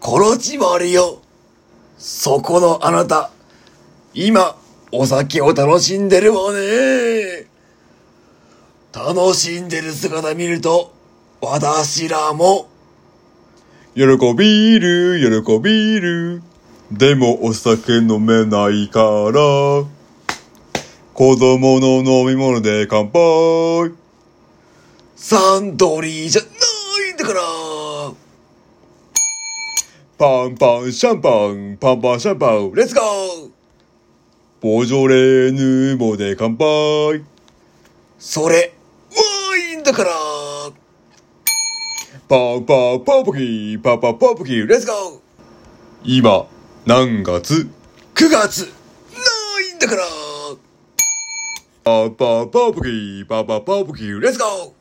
コロチマルよ。そこのあなた、今、お酒を楽しんでるわね。楽しんでる姿見ると、私らも、喜びる、喜びる。でもお酒飲めないから、子供の飲み物で乾杯。サントリーじゃないんだから。パンパンシャンパン、パンパンシャンパン、レッツゴーボジョレ・ヌーボーで乾杯。それ、ワインだから。パンパンパンプキー、パンパンパンプキー、レッツゴー今、何月 !9 月ないんだからパンパンパンプキー、パンパンパンプキー、レッツゴー